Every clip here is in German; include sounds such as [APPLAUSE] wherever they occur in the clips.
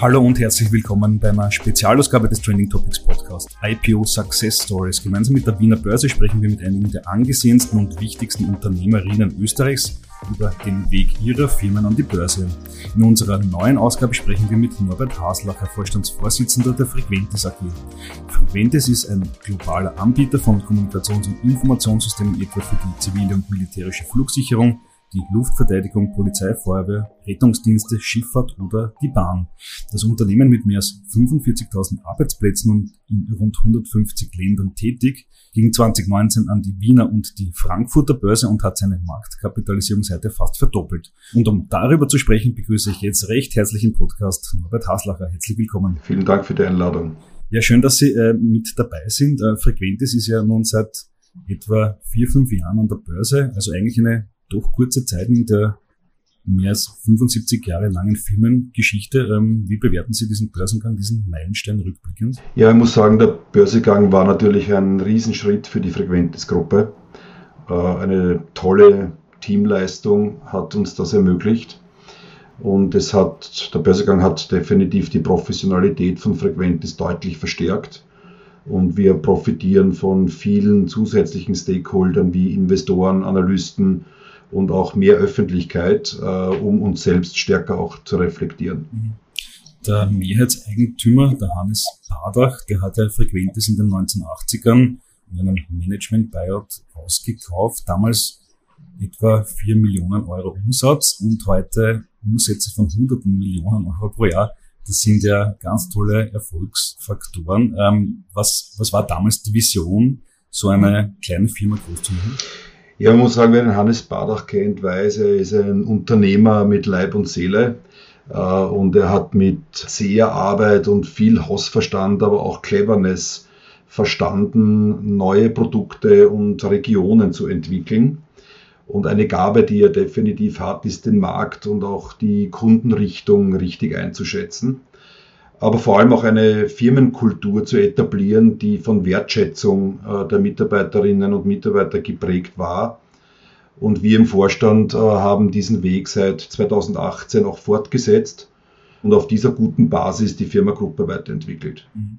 Hallo und herzlich willkommen bei einer Spezialausgabe des Trending Topics Podcast IPO Success Stories. Gemeinsam mit der Wiener Börse sprechen wir mit einigen der angesehensten und wichtigsten Unternehmerinnen Österreichs über den Weg ihrer Firmen an die Börse. In unserer neuen Ausgabe sprechen wir mit Norbert Haslacher, Vorstandsvorsitzender der Frequentis AG. Frequentis ist ein globaler Anbieter von Kommunikations- und Informationssystemen etwa für die zivile und militärische Flugsicherung, die Luftverteidigung, Polizei, Feuerwehr, Rettungsdienste, Schifffahrt oder die Bahn. Das Unternehmen mit mehr als 45.000 Arbeitsplätzen und in rund 150 Ländern tätig, ging 2019 an die Wiener und die Frankfurter Börse und hat seine Marktkapitalisierung seither fast verdoppelt. Und um darüber zu sprechen, begrüße ich jetzt recht herzlich im Podcast Norbert Haslacher. Herzlich willkommen. Vielen Dank für die Einladung. Ja, schön, dass Sie äh, mit dabei sind. Äh, Frequentis ist ja nun seit etwa vier, fünf Jahren an der Börse, also eigentlich eine doch kurze Zeit in der mehr als 75 Jahre langen Firmengeschichte. Ähm, wie bewerten Sie diesen Börsengang, diesen Meilenstein rückblickend? Ja, ich muss sagen, der Börsengang war natürlich ein Riesenschritt für die Frequentis-Gruppe. Äh, eine tolle Teamleistung hat uns das ermöglicht. Und es hat, der Börsengang hat definitiv die Professionalität von Frequentis deutlich verstärkt. Und wir profitieren von vielen zusätzlichen Stakeholdern wie Investoren, Analysten, und auch mehr Öffentlichkeit, äh, um uns selbst stärker auch zu reflektieren. Der Mehrheitseigentümer, der Hannes Badach, der hat ja Frequentes in den 1980ern in einem Management-Buyout ausgekauft. Damals etwa 4 Millionen Euro Umsatz und heute Umsätze von hunderten Millionen Euro pro Jahr. Das sind ja ganz tolle Erfolgsfaktoren. Ähm, was, was war damals die Vision, so eine kleine Firma groß zu machen? Ja, man muss sagen, wer den Hannes Badach kennt, weiß, er ist ein Unternehmer mit Leib und Seele. Äh, und er hat mit sehr Arbeit und viel Hausverstand, aber auch Cleverness verstanden, neue Produkte und Regionen zu entwickeln. Und eine Gabe, die er definitiv hat, ist den Markt und auch die Kundenrichtung richtig einzuschätzen aber vor allem auch eine Firmenkultur zu etablieren, die von Wertschätzung äh, der Mitarbeiterinnen und Mitarbeiter geprägt war. Und wir im Vorstand äh, haben diesen Weg seit 2018 auch fortgesetzt und auf dieser guten Basis die Firmagruppe weiterentwickelt. Mhm.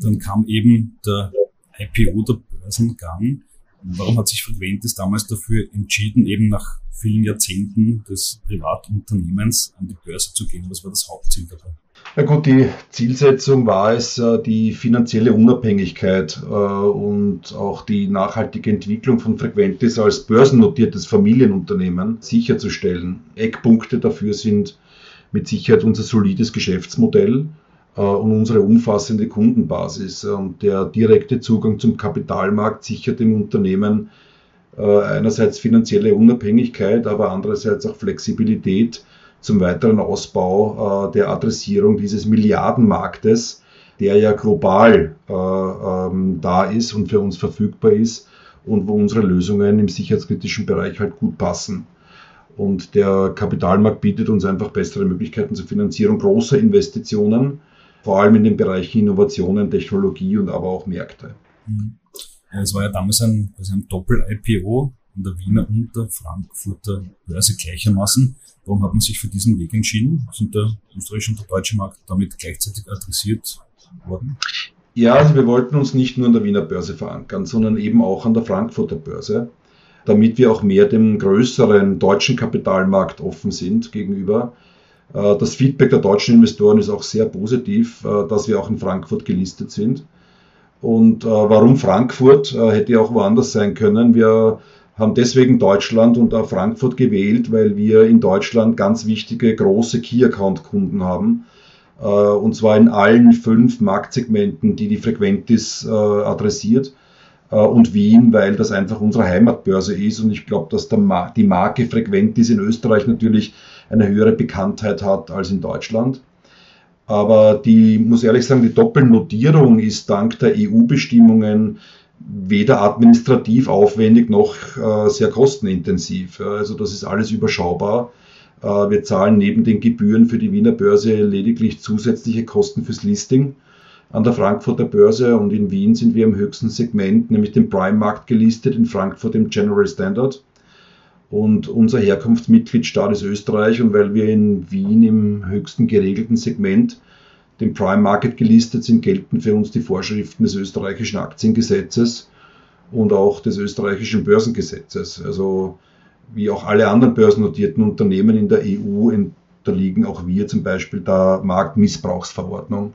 Dann kam eben der IPO, der Börsengang. Warum hat sich Frequentis damals dafür entschieden, eben nach vielen Jahrzehnten des Privatunternehmens an die Börse zu gehen? Was war das Hauptziel dabei? Ja gut, die Zielsetzung war es, äh, die finanzielle Unabhängigkeit äh, und auch die nachhaltige Entwicklung von Frequentis als börsennotiertes Familienunternehmen sicherzustellen. Eckpunkte dafür sind mit Sicherheit unser solides Geschäftsmodell und unsere umfassende Kundenbasis. Und der direkte Zugang zum Kapitalmarkt sichert dem Unternehmen einerseits finanzielle Unabhängigkeit, aber andererseits auch Flexibilität zum weiteren Ausbau äh, der Adressierung dieses Milliardenmarktes, der ja global äh, ähm, da ist und für uns verfügbar ist und wo unsere Lösungen im sicherheitskritischen Bereich halt gut passen. Und der Kapitalmarkt bietet uns einfach bessere Möglichkeiten zur Finanzierung großer Investitionen, vor allem in den Bereichen Innovationen, Technologie und aber auch Märkte. Mhm. Es war ja damals ein, also ein Doppel-IPO an der Wiener und der Frankfurter Börse gleichermaßen. Warum hat man sich für diesen Weg entschieden? Sind der österreichische und der deutsche Markt damit gleichzeitig adressiert worden? Ja, also wir wollten uns nicht nur an der Wiener Börse verankern, sondern eben auch an der Frankfurter Börse, damit wir auch mehr dem größeren deutschen Kapitalmarkt offen sind gegenüber. Äh, das Feedback der deutschen Investoren ist auch sehr positiv, äh, dass wir auch in Frankfurt gelistet sind. Und äh, warum Frankfurt hätte auch woanders sein können. Wir haben deswegen Deutschland und auch Frankfurt gewählt, weil wir in Deutschland ganz wichtige große Key-Account-Kunden haben. Und zwar in allen fünf Marktsegmenten, die die Frequentis adressiert. Und Wien, weil das einfach unsere Heimatbörse ist. Und ich glaube, dass die Marke Frequentis in Österreich natürlich eine höhere Bekanntheit hat als in Deutschland. Aber die, muss ehrlich sagen, die Doppelnotierung ist dank der EU-Bestimmungen weder administrativ aufwendig noch äh, sehr kostenintensiv. Also das ist alles überschaubar. Äh, wir zahlen neben den Gebühren für die Wiener Börse lediglich zusätzliche Kosten fürs Listing an der Frankfurter Börse und in Wien sind wir im höchsten Segment, nämlich dem Prime-Markt gelistet, in Frankfurt im General Standard. Und unser Herkunftsmitgliedstaat ist Österreich und weil wir in Wien im höchsten geregelten Segment dem Prime Market gelistet sind, gelten für uns die Vorschriften des österreichischen Aktiengesetzes und auch des österreichischen Börsengesetzes. Also wie auch alle anderen börsennotierten Unternehmen in der EU unterliegen auch wir zum Beispiel der Marktmissbrauchsverordnung.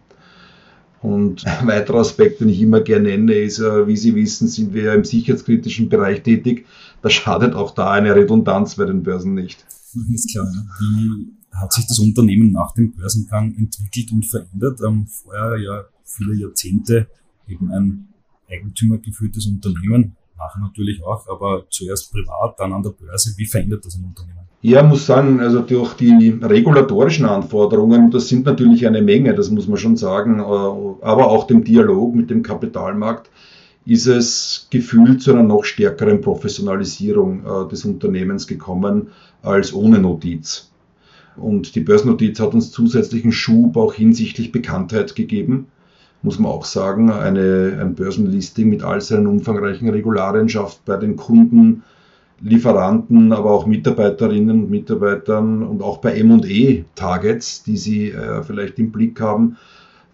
Und ein weiterer Aspekt, den ich immer gerne nenne, ist, äh, wie Sie wissen, sind wir im sicherheitskritischen Bereich tätig. Da schadet auch da eine Redundanz bei den Börsen nicht. Ist klar. Wie hat sich das Unternehmen nach dem Börsengang entwickelt und verändert? Ähm, vorher ja viele Jahrzehnte eben ein eigentümergeführtes Unternehmen, nachher natürlich auch, aber zuerst privat, dann an der Börse. Wie verändert das ein Unternehmen? Ja, muss sagen, also durch die regulatorischen Anforderungen, das sind natürlich eine Menge, das muss man schon sagen, äh, aber auch dem Dialog mit dem Kapitalmarkt ist es gefühlt zu einer noch stärkeren Professionalisierung äh, des Unternehmens gekommen als ohne Notiz. Und die Börsennotiz hat uns zusätzlichen Schub auch hinsichtlich Bekanntheit gegeben, muss man auch sagen. Eine, ein Börsenlisting mit all seinen umfangreichen Regularien schafft bei den Kunden Lieferanten, aber auch Mitarbeiterinnen und Mitarbeitern und auch bei M&E-Targets, die Sie äh, vielleicht im Blick haben,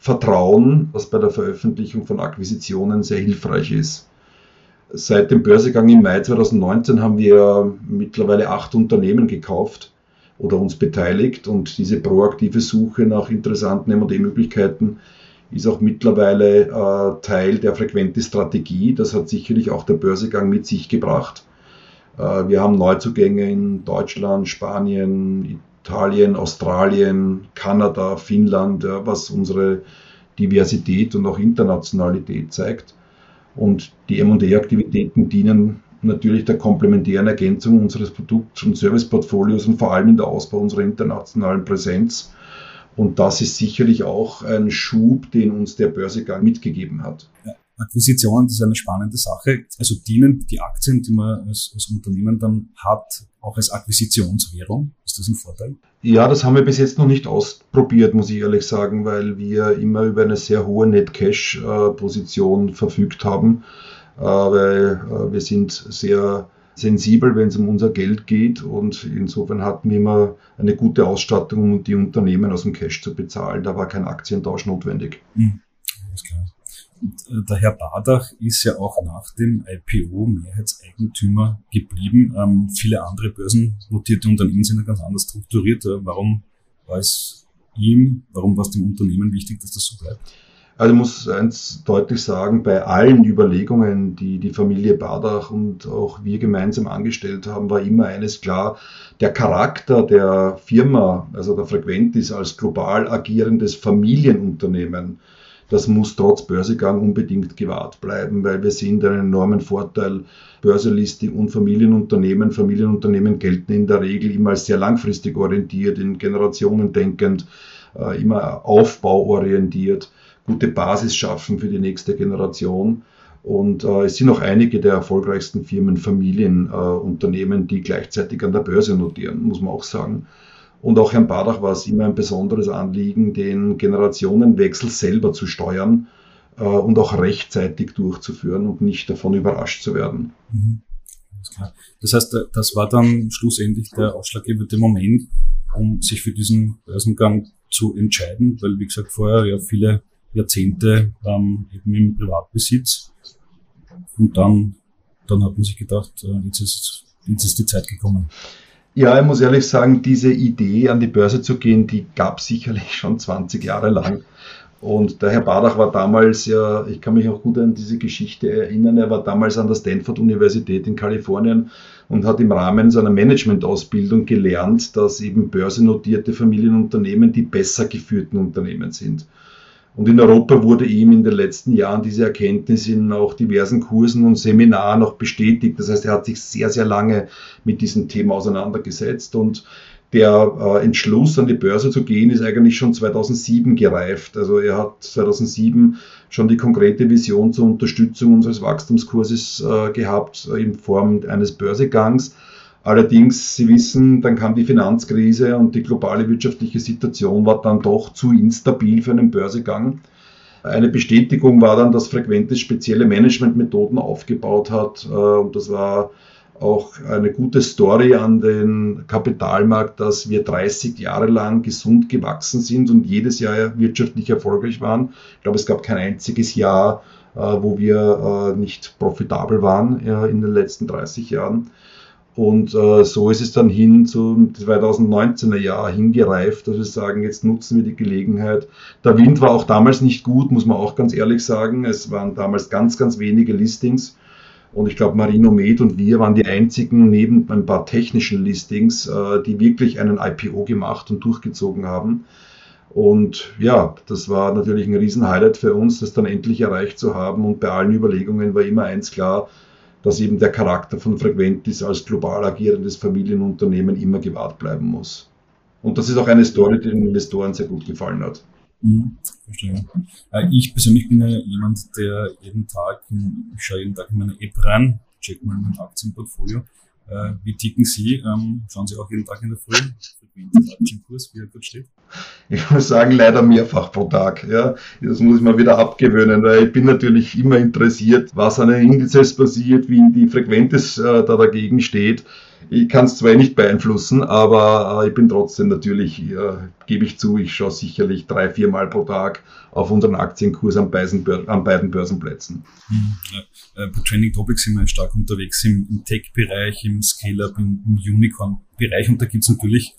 Vertrauen, was bei der Veröffentlichung von Akquisitionen sehr hilfreich ist. Seit dem Börsegang im Mai 2019 haben wir mittlerweile acht Unternehmen gekauft oder uns beteiligt und diese proaktive Suche nach interessanten M&E-Möglichkeiten ist auch mittlerweile äh, Teil der frequenten Strategie. Das hat sicherlich auch der Börsegang mit sich gebracht. Äh, wir haben Neuzugänge in Deutschland, Spanien, Italien, Australien, Kanada, Finnland, was unsere Diversität und auch Internationalität zeigt. Und die M&A-Aktivitäten dienen natürlich der komplementären Ergänzung unseres Produkt- und Serviceportfolios und vor allem in der Ausbau unserer internationalen Präsenz. Und das ist sicherlich auch ein Schub, den uns der Börsegang mitgegeben hat. Akquisitionen, das ist eine spannende Sache. Also dienen die Aktien, die man als, als Unternehmen dann hat, auch als Akquisitionswährung? Ist das ein Vorteil? Ja, das haben wir bis jetzt noch nicht ausprobiert, muss ich ehrlich sagen, weil wir immer über eine sehr hohe Net-Cash-Position verfügt haben, äh, weil äh, wir sind sehr sensibel, wenn es um unser Geld geht und insofern hatten wir immer eine gute Ausstattung, um die Unternehmen aus dem Cash zu bezahlen. Da war kein Aktientausch notwendig. Mhm. Klar. Äh, der Herr Badach ist ja auch nach dem IPO Mehrheitseigentümer geblieben. Ähm, viele andere börsennotierte Unternehmen sind ja ganz anders strukturiert. Äh, warum war es ihm, warum war es dem Unternehmen wichtig, dass das so bleibt? Also ich muss eins deutlich sagen, bei allen Überlegungen, die die Familie Badach und auch wir gemeinsam angestellt haben, war immer eines klar, der Charakter der Firma, also der Frequentis als global agierendes Familienunternehmen, das muss trotz Börsegang unbedingt gewahrt bleiben, weil wir sehen einen enormen Vorteil. Börselisting und Familienunternehmen. Familienunternehmen gelten in der Regel immer als sehr langfristig orientiert, in Generationen denkend, äh, immer aufbauorientiert, gute Basis schaffen für die nächste Generation. Und äh, es sind auch einige der erfolgreichsten Firmen Familienunternehmen, äh, die gleichzeitig an der Börse notieren, muss man auch sagen. Und auch Herrn Badach war es immer ein besonderes Anliegen, den Generationenwechsel selber zu steuern äh, und auch rechtzeitig durchzuführen und nicht davon überrascht zu werden. Mhm. Das heißt, das war dann schlussendlich der ausschlaggebende Moment, um sich für diesen Börsengang zu entscheiden, weil, wie gesagt, vorher ja viele Jahrzehnte ähm, eben im Privatbesitz. Und dann, dann hat man sich gedacht, äh, jetzt, ist, jetzt ist die Zeit gekommen. Ja, ich muss ehrlich sagen, diese Idee, an die Börse zu gehen, die gab es sicherlich schon 20 Jahre lang. Und der Herr Badach war damals ja, ich kann mich auch gut an diese Geschichte erinnern, er war damals an der Stanford-Universität in Kalifornien und hat im Rahmen seiner Managementausbildung gelernt, dass eben börsennotierte Familienunternehmen die besser geführten Unternehmen sind. Und in Europa wurde ihm in den letzten Jahren diese Erkenntnis in auch diversen Kursen und Seminaren auch bestätigt. Das heißt, er hat sich sehr, sehr lange mit diesem Thema auseinandergesetzt und der äh, Entschluss, an die Börse zu gehen, ist eigentlich schon 2007 gereift. Also er hat 2007 schon die konkrete Vision zur Unterstützung unseres Wachstumskurses äh, gehabt in Form eines Börsegangs. Allerdings, Sie wissen, dann kam die Finanzkrise und die globale wirtschaftliche Situation war dann doch zu instabil für einen Börsegang. Eine Bestätigung war dann, dass Frequentes spezielle Managementmethoden aufgebaut hat. Äh, und das war auch eine gute Story an den Kapitalmarkt, dass wir 30 Jahre lang gesund gewachsen sind und jedes Jahr wirtschaftlich erfolgreich waren. Ich glaube, es gab kein einziges Jahr, äh, wo wir äh, nicht profitabel waren in den letzten 30 Jahren. Und äh, so ist es dann hin zum 2019er Jahr hingereift, dass wir sagen, jetzt nutzen wir die Gelegenheit. Der Wind war auch damals nicht gut, muss man auch ganz ehrlich sagen. Es waren damals ganz, ganz wenige Listings. Und ich glaube, Marino Med und wir waren die einzigen neben ein paar technischen Listings, äh, die wirklich einen IPO gemacht und durchgezogen haben. Und ja, das war natürlich ein Riesen-Highlight für uns, das dann endlich erreicht zu haben. Und bei allen Überlegungen war immer eins klar, dass eben der Charakter von Frequentis als global agierendes Familienunternehmen immer gewahrt bleiben muss. Und das ist auch eine Story, die den Investoren sehr gut gefallen hat. Mhm. Äh, ich persönlich bin ja jemand, der jeden Tag, ich schaue jeden Tag in meine App rein, check mal mein Aktienportfolio. Äh, wie ticken Sie? Ähm, schauen Sie auch jeden Tag in der Früh? Aktienkurs, wie er dort steht? Ich muss sagen, leider mehrfach pro Tag. Ja. Das muss ich mal wieder abgewöhnen, weil ich bin natürlich immer interessiert, was an den Indizes passiert, wie die Frequenz äh, da dagegen steht. Ich kann es zwar nicht beeinflussen, aber äh, ich bin trotzdem natürlich, äh, gebe ich zu, ich schaue sicherlich drei, vier Mal pro Tag auf unseren Aktienkurs an beiden, Börsenplätzen. Mhm, ja. Äh, bei Trending Topics sind wir stark unterwegs im, im Tech-Bereich, im Scale-Up, im, im Unicorn-Bereich und da gibt es natürlich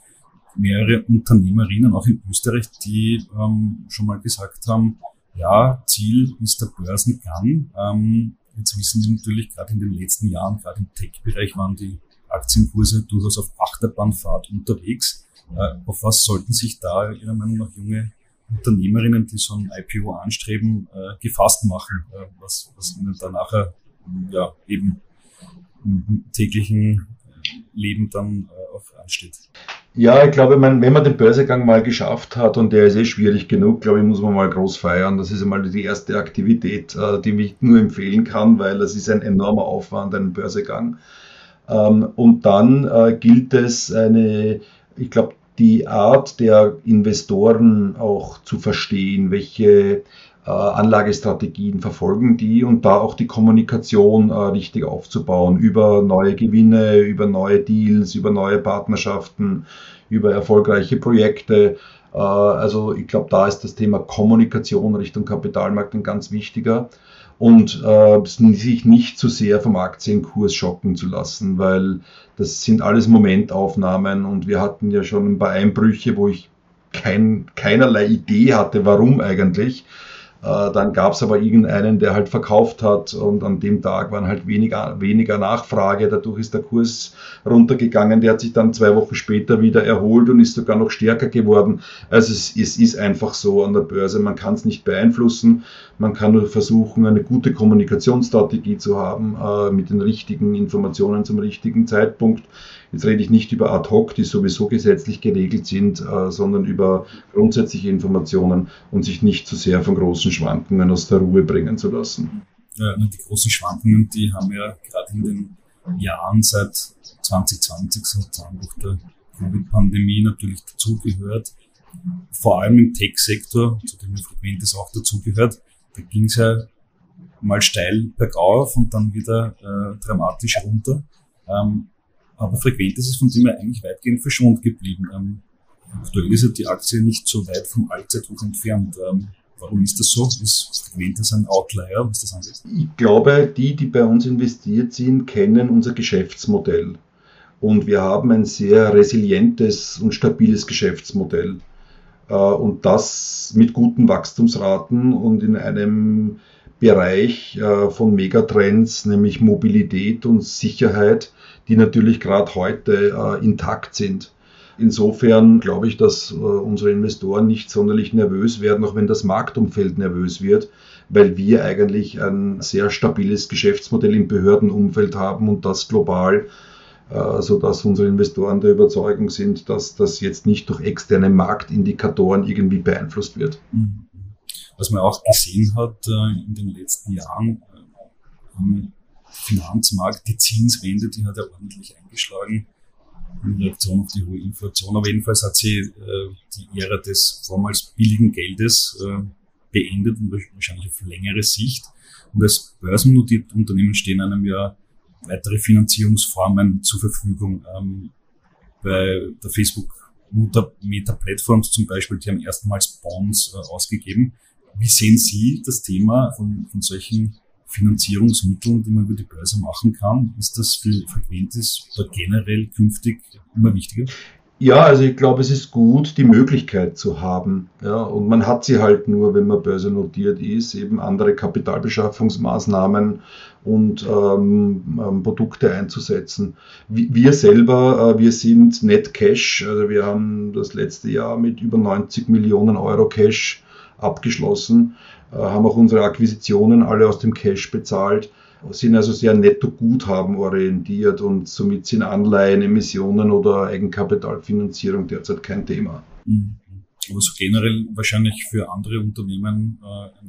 mehrere Unternehmerinnen, auch in Österreich, die ähm, schon mal gesagt haben, ja, Ziel ist der Börsengang. Ähm, jetzt wissen wir natürlich, gerade in den letzten Jahren, gerade im Tech-Bereich waren die Aktienkurse durchaus auf Achterbahnfahrt unterwegs. Äh, auf was sollten sich da Ihrer Meinung nach junge Unternehmerinnen, die so ein IPO anstreben, äh, gefasst machen, äh, was, was ihnen da nachher ja, eben im täglichen Leben dann äh, auch ansteht? Ja, ich glaube, man, wenn man den Börsegang mal geschafft hat und der ist eh schwierig genug, glaube ich, muss man mal groß feiern. Das ist einmal die erste Aktivität, äh, die ich nur empfehlen kann, weil das ist ein enormer Aufwand, ein Börsegang. Ähm, und dann äh, gilt es eine, ich glaube, die Art der Investoren auch zu verstehen, welche Anlagestrategien verfolgen die und da auch die Kommunikation äh, richtig aufzubauen über neue Gewinne, über neue Deals, über neue Partnerschaften, über erfolgreiche Projekte. Äh, also ich glaube, da ist das Thema Kommunikation Richtung Kapitalmarkt ein ganz wichtiger und äh, sich nicht zu sehr vom Aktienkurs schocken zu lassen, weil das sind alles Momentaufnahmen und wir hatten ja schon ein paar Einbrüche, wo ich kein, keinerlei Idee hatte, warum eigentlich. Äh, dann gab es aber irgendeinen, der halt verkauft hat und an dem Tag waren halt weniger, weniger Nachfrage. Dadurch ist der Kurs runtergegangen. Der hat sich dann zwei Wochen später wieder erholt und ist sogar noch stärker geworden. Also es, es ist einfach so an der Börse. Man kann es nicht beeinflussen. Man kann nur versuchen, eine gute Kommunikationsstrategie zu haben äh, mit den richtigen Informationen zum richtigen Zeitpunkt. Jetzt rede ich nicht über ad hoc, die sowieso gesetzlich geregelt sind, äh, sondern über grundsätzliche Informationen und sich nicht zu sehr von großen Schwankungen aus der Ruhe bringen zu lassen. Ja, die großen Schwankungen, die haben ja gerade in den Jahren seit 2020, seit Anbruch der Covid-Pandemie natürlich dazugehört. Vor allem im Tech-Sektor, zu dem Frequentes auch dazugehört. Da ging es ja mal steil bergauf und dann wieder äh, dramatisch runter. Ähm, aber frequent ist es von dem her eigentlich weitgehend verschont geblieben. Ähm, aktuell ist die Aktie nicht so weit vom Allzeithoch entfernt. Ähm, warum ist das so? Ist Frequentes ein Outlier, was das angeht? Ich glaube, die, die bei uns investiert sind, kennen unser Geschäftsmodell. Und wir haben ein sehr resilientes und stabiles Geschäftsmodell. Äh, und das mit guten Wachstumsraten und in einem Bereich äh, von Megatrends, nämlich Mobilität und Sicherheit, die natürlich gerade heute äh, intakt sind. Insofern glaube ich, dass unsere Investoren nicht sonderlich nervös werden, auch wenn das Marktumfeld nervös wird, weil wir eigentlich ein sehr stabiles Geschäftsmodell im Behördenumfeld haben und das global äh, sodass unsere Investoren der Überzeugung sind, dass das jetzt nicht durch externe Marktindikatoren irgendwie beeinflusst wird. Mhm. Was man auch gesehen hat äh, in den letzten Jahren äh, Finanzmarkt, die Zinswende, die hat ja ordentlich eingeschlagen in Reaktion auf die hohe Inflation. Aber jedenfalls hat sie die Ära des vormals billigen Geldes beendet und wahrscheinlich auf längere Sicht. Und als börsennotierte Unternehmen stehen einem ja weitere Finanzierungsformen zur Verfügung. Ähm, bei der Facebook Meta Platforms zum Beispiel, die haben erstmals Bonds äh, ausgegeben. Wie sehen Sie das Thema von, von solchen Finanzierungsmitteln, die man über die Börse machen kann? Ist das für Frequentis oder generell künftig immer wichtiger? Ja, also ich glaube, es ist gut, die Möglichkeit zu haben. Ja, und man hat sie halt nur, wenn man börsennotiert ist, eben andere Kapitalbeschaffungsmaßnahmen und ähm, ähm, Produkte einzusetzen. Wir selber, äh, wir sind Net Cash, also wir haben das letzte Jahr mit über 90 Millionen Euro Cash abgeschlossen, äh, haben auch unsere Akquisitionen alle aus dem Cash bezahlt sind also sehr netto-Guthaben orientiert und somit sind Anleihen, Emissionen oder Eigenkapitalfinanzierung derzeit kein Thema. Mhm. Aber so generell wahrscheinlich für andere Unternehmen äh,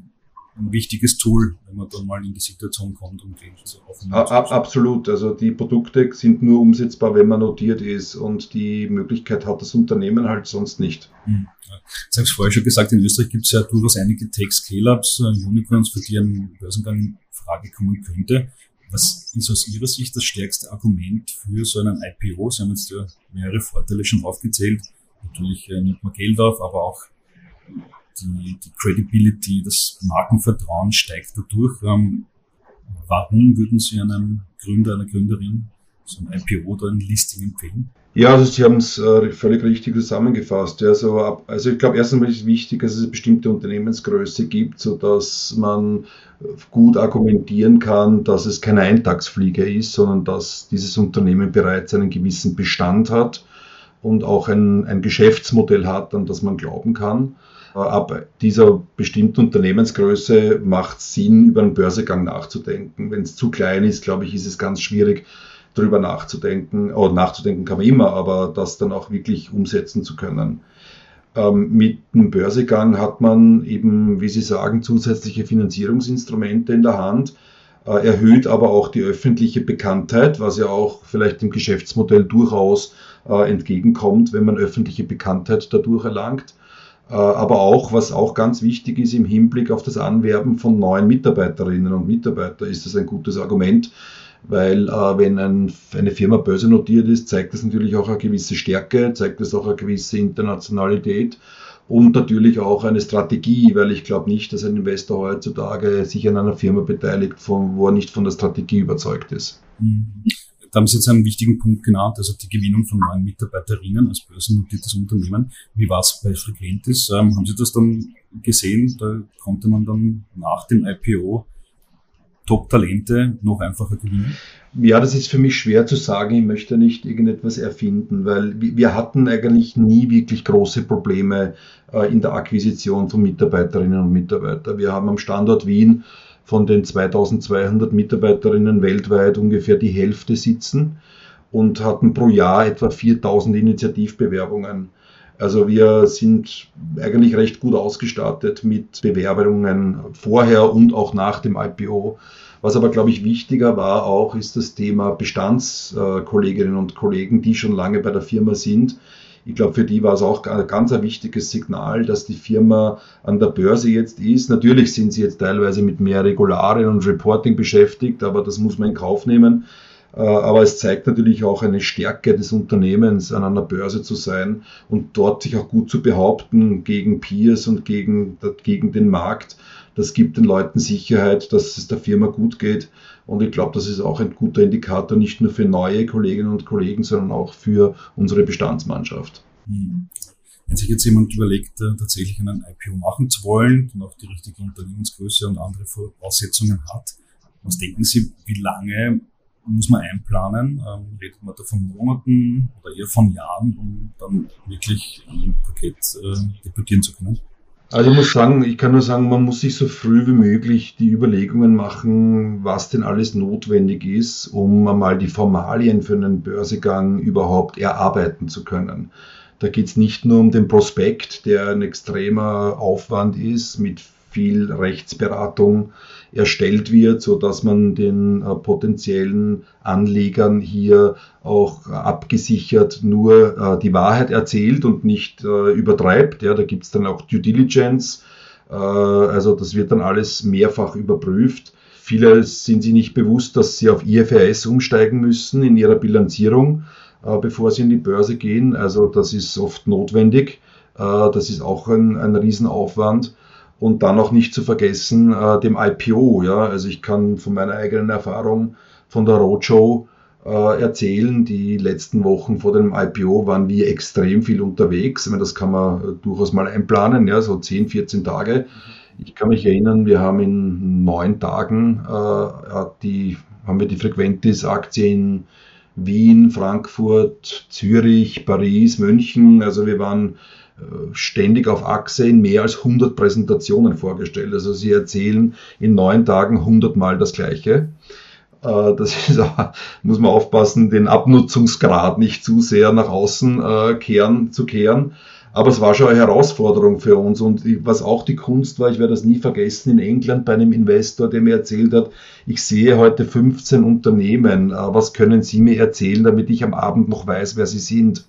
wichtiges Tool, wenn man dann mal in die Situation kommt, um Geld zu Absolut. Also die Produkte sind nur umsetzbar, wenn man notiert ist und die Möglichkeit hat das Unternehmen halt sonst nicht. Hm. Ich habe es vorher schon gesagt, in Österreich gibt es ja durchaus einige Tech-Scale-Ups, äh, Unicorns, für die ein Börsengang in Frage kommen könnte. Was ist aus Ihrer Sicht das stärkste Argument für so einen IPO? Sie haben jetzt ja mehrere Vorteile schon aufgezählt. Natürlich äh, nimmt man Geld auf, aber auch die, die Credibility, das Markenvertrauen steigt dadurch. Ähm, warum würden Sie einem Gründer, einer Gründerin so ein IPO oder ein Listing empfehlen? Ja, also Sie haben es äh, völlig richtig zusammengefasst. Also, also ich glaube, erstens ist es wichtig, dass es eine bestimmte Unternehmensgröße gibt, sodass man gut argumentieren kann, dass es kein Eintagsflieger ist, sondern dass dieses Unternehmen bereits einen gewissen Bestand hat und auch ein, ein Geschäftsmodell hat, an das man glauben kann. Ab dieser bestimmten Unternehmensgröße macht es Sinn, über einen Börsegang nachzudenken. Wenn es zu klein ist, glaube ich, ist es ganz schwierig, darüber nachzudenken. Oder nachzudenken kann man immer, aber das dann auch wirklich umsetzen zu können. Ähm, mit einem Börsegang hat man eben, wie Sie sagen, zusätzliche Finanzierungsinstrumente in der Hand, äh, erhöht aber auch die öffentliche Bekanntheit, was ja auch vielleicht dem Geschäftsmodell durchaus äh, entgegenkommt, wenn man öffentliche Bekanntheit dadurch erlangt. Äh, aber auch, was auch ganz wichtig ist im Hinblick auf das Anwerben von neuen Mitarbeiterinnen und Mitarbeitern, ist das ein gutes Argument, weil äh, wenn ein, eine Firma börsennotiert ist, zeigt das natürlich auch eine gewisse Stärke, zeigt das auch eine gewisse Internationalität und natürlich auch eine Strategie, weil ich glaube nicht, dass ein Investor heutzutage sich an einer Firma beteiligt, von, wo er nicht von der Strategie überzeugt ist. Da haben Sie jetzt einen wichtigen Punkt genannt, also die Gewinnung von neuen Mitarbeiterinnen als börsennotiertes Unternehmen. Wie war es bei Frequentis? Ähm, haben Sie das dann gesehen? Da konnte man dann nach dem IPO Top-Talente noch einfacher gewinnen? Ja, das ist für mich schwer zu sagen. Ich möchte nicht irgendetwas erfinden, weil wir hatten eigentlich nie wirklich große Probleme äh, in der Akquisition von Mitarbeiterinnen und Mitarbeitern. Wir haben am Standort Wien von den 2200 Mitarbeiterinnen weltweit ungefähr die Hälfte sitzen und hatten pro Jahr etwa 4000 Initiativbewerbungen. Also wir sind eigentlich recht gut ausgestattet mit Bewerbungen vorher und auch nach dem IPO. Was aber, glaube ich, wichtiger war auch, ist das Thema Bestandskolleginnen und Kollegen, die schon lange bei der Firma sind, ich glaube, für die war es auch ein ganz ein wichtiges Signal, dass die Firma an der Börse jetzt ist. Natürlich sind sie jetzt teilweise mit mehr Regularien und Reporting beschäftigt, aber das muss man in Kauf nehmen. Äh, aber es zeigt natürlich auch eine Stärke des Unternehmens, an einer Börse zu sein und dort sich auch gut zu behaupten gegen Peers und gegen, gegen den Markt. Das gibt den Leuten Sicherheit, dass es der Firma gut geht. Und ich glaube, das ist auch ein guter Indikator, nicht nur für neue Kolleginnen und Kollegen, sondern auch für unsere Bestandsmannschaft. Hm. Wenn sich jetzt jemand überlegt, äh, tatsächlich einen IPO machen zu wollen und auch die richtige Unternehmensgröße und andere Voraussetzungen hat, was denken Sie, wie lange muss man einplanen? Ähm, redet man da von Monaten oder eher von Jahren, um dann wirklich ein Paket äh, debütieren zu können? Also ich muss sagen, ich kann nur sagen, man muss sich so früh wie möglich die Überlegungen machen, was denn alles notwendig ist, um einmal die Formalien für einen Börsegang überhaupt erarbeiten zu können. Da geht es nicht nur um den Prospekt, der ein extremer Aufwand ist mit viel Rechtsberatung erstellt wird, so dass man den äh, potenziellen Anlegern hier auch abgesichert nur äh, die Wahrheit erzählt und nicht äh, übertreibt. Ja, da gibt es dann auch Due Diligence. Also das wird dann alles mehrfach überprüft. viele sind sich nicht bewusst, dass sie auf IFRS umsteigen müssen in ihrer Bilanzierung, bevor sie in die Börse gehen. Also das ist oft notwendig. Das ist auch ein, ein Riesenaufwand. Und dann auch nicht zu vergessen äh, dem IPO. Ja? Also ich kann von meiner eigenen Erfahrung von der Roadshow äh, erzählen. Die letzten Wochen vor dem IPO waren wir extrem viel unterwegs. Ich meine, das kann man durchaus mal einplanen, ja, so 10, 14 Tage. Ich kann mich erinnern, wir haben in neun Tagen äh, die, haben wir die Frequentis-Aktie in Wien, Frankfurt, Zürich, Paris, München. Also wir waren äh, ständig auf Achse in mehr als 100 Präsentationen vorgestellt. Also sie erzählen in neun Tagen 100 Mal das Gleiche. Äh, das [LAUGHS] ist, muss man aufpassen, den Abnutzungsgrad nicht zu sehr nach außen äh, kehren, zu kehren. Aber es war schon eine Herausforderung für uns. Und was auch die Kunst war, ich werde das nie vergessen, in England bei einem Investor, der mir erzählt hat, ich sehe heute 15 Unternehmen. Äh, was können Sie mir erzählen, damit ich am Abend noch weiß, wer Sie sind?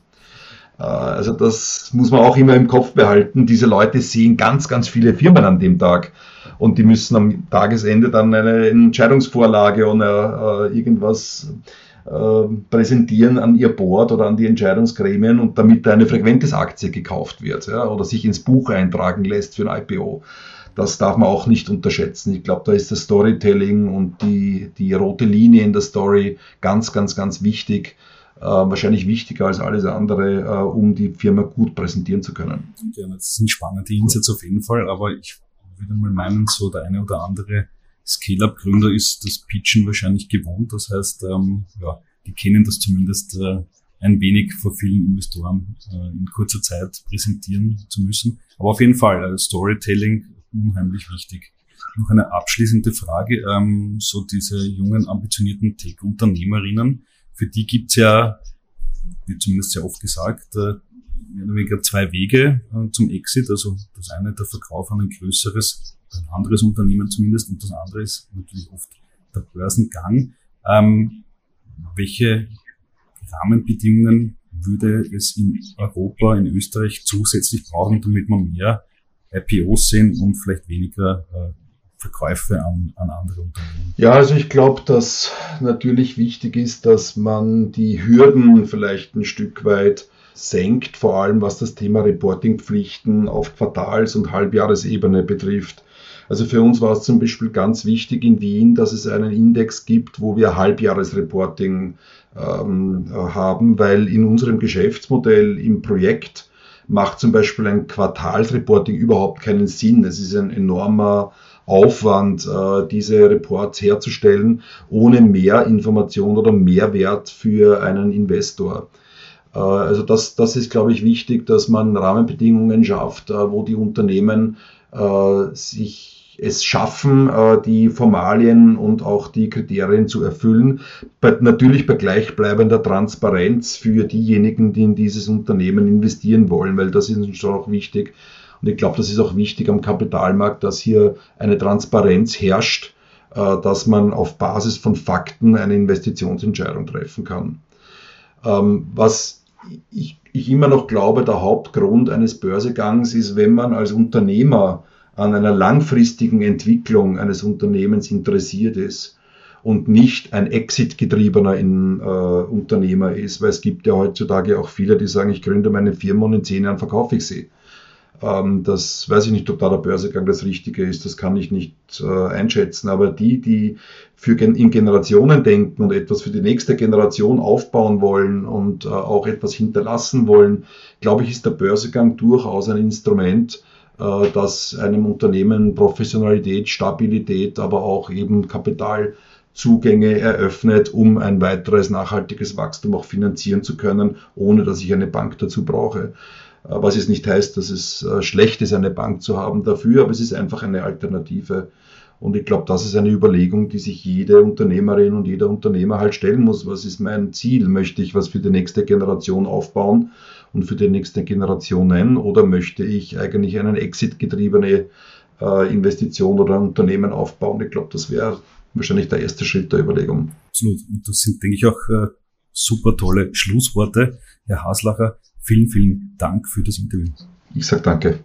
Also das muss man auch immer im Kopf behalten. Diese Leute sehen ganz, ganz viele Firmen an dem Tag und die müssen am Tagesende dann eine Entscheidungsvorlage oder äh, irgendwas äh, präsentieren an ihr Board oder an die Entscheidungsgremien und damit eine Frequentes-Aktie gekauft wird oder sich ins Buch eintragen lässt für ein IPO. Das darf man auch nicht unterschätzen. Ich glaube, da ist das Storytelling und die, die rote Linie in der Story ganz, ganz, ganz wichtig. Äh, wahrscheinlich wichtiger als alles andere, äh, um die Firma gut präsentieren zu können. Ja, das sind spannende Insights auf jeden Fall, aber ich würde mal meinen, so der eine oder andere Scale-Up-Gründer ist das Pitchen wahrscheinlich gewohnt. Das heißt, ähm, ja, die kennen das zumindest äh, ein wenig vor vielen Investoren äh, in kurzer Zeit präsentieren zu müssen. Aber auf jeden Fall, äh, Storytelling unheimlich wichtig. Noch eine abschließende Frage. Ähm, so diese jungen, ambitionierten Tech-Unternehmerinnen, für die gibt's ja, wie zumindest sehr oft gesagt, äh, mehr oder weniger zwei Wege äh, zum Exit. Also das eine der Verkauf an ein größeres, ein anderes Unternehmen zumindest und das andere ist natürlich oft der Börsengang. Ähm, welche Rahmenbedingungen würde es in Europa, in Österreich zusätzlich brauchen, damit man mehr IPOs sehen und vielleicht weniger äh, Verkäufe an, an andere Unternehmen? Ja, also ich glaube, dass natürlich wichtig ist, dass man die Hürden vielleicht ein Stück weit senkt, vor allem was das Thema Reportingpflichten auf Quartals- und Halbjahresebene betrifft. Also für uns war es zum Beispiel ganz wichtig in Wien, dass es einen Index gibt, wo wir Halbjahresreporting ähm, haben, weil in unserem Geschäftsmodell im Projekt macht zum Beispiel ein Quartalsreporting überhaupt keinen Sinn. Es ist ein enormer Aufwand, äh, diese Reports herzustellen, ohne mehr Information oder Mehrwert für einen Investor. Äh, also das, das ist, glaube ich, wichtig, dass man Rahmenbedingungen schafft, äh, wo die Unternehmen sich es schaffen, die Formalien und auch die Kriterien zu erfüllen. natürlich bei gleichbleibender Transparenz für diejenigen, die in dieses Unternehmen investieren wollen, weil das ist uns schon auch wichtig. Und ich glaube, das ist auch wichtig am Kapitalmarkt, dass hier eine Transparenz herrscht, dass man auf Basis von Fakten eine Investitionsentscheidung treffen kann. Ähm, was ich, ich immer noch glaube, der Hauptgrund eines Börsegangs ist, wenn man als Unternehmer an einer langfristigen Entwicklung eines Unternehmens interessiert ist und nicht ein Exit-getriebener äh, Unternehmer ist, weil es gibt ja heutzutage auch viele, die sagen, ich gründe meine Firma und in zehn Jahren verkaufe ich sie. Ähm, das weiß ich nicht, ob da der Börsegang das Richtige ist, das kann ich nicht äh, einschätzen. Aber die, die für in Generationen denken und etwas für die nächste Generation aufbauen wollen und äh, auch etwas hinterlassen wollen, glaube ich, ist der Börsegang durchaus ein Instrument, äh, das einem Unternehmen Professionalität, Stabilität, aber auch eben Kapitalzugänge eröffnet, um ein weiteres nachhaltiges Wachstum auch finanzieren zu können, ohne dass ich eine Bank dazu brauche. Äh, was es nicht heißt, dass es äh, schlecht ist, eine Bank zu haben dafür, aber es ist einfach eine Alternative. Und ich glaube, das ist eine Überlegung, die sich jede Unternehmerin und jeder Unternehmer halt stellen muss. Was ist mein Ziel? Möchte ich was für die nächste Generation aufbauen und für die nächste Generation nennen? Oder möchte ich eigentlich eine exit-getriebene äh, Investition oder ein Unternehmen aufbauen? Ich glaube, das wäre wahrscheinlich der erste Schritt der Überlegung. Absolut. Und das sind, denke ich, auch äh, super tolle Schlussworte. Herr Haslacher, Vielen, vielen Dank für das Interview. Ich sage danke.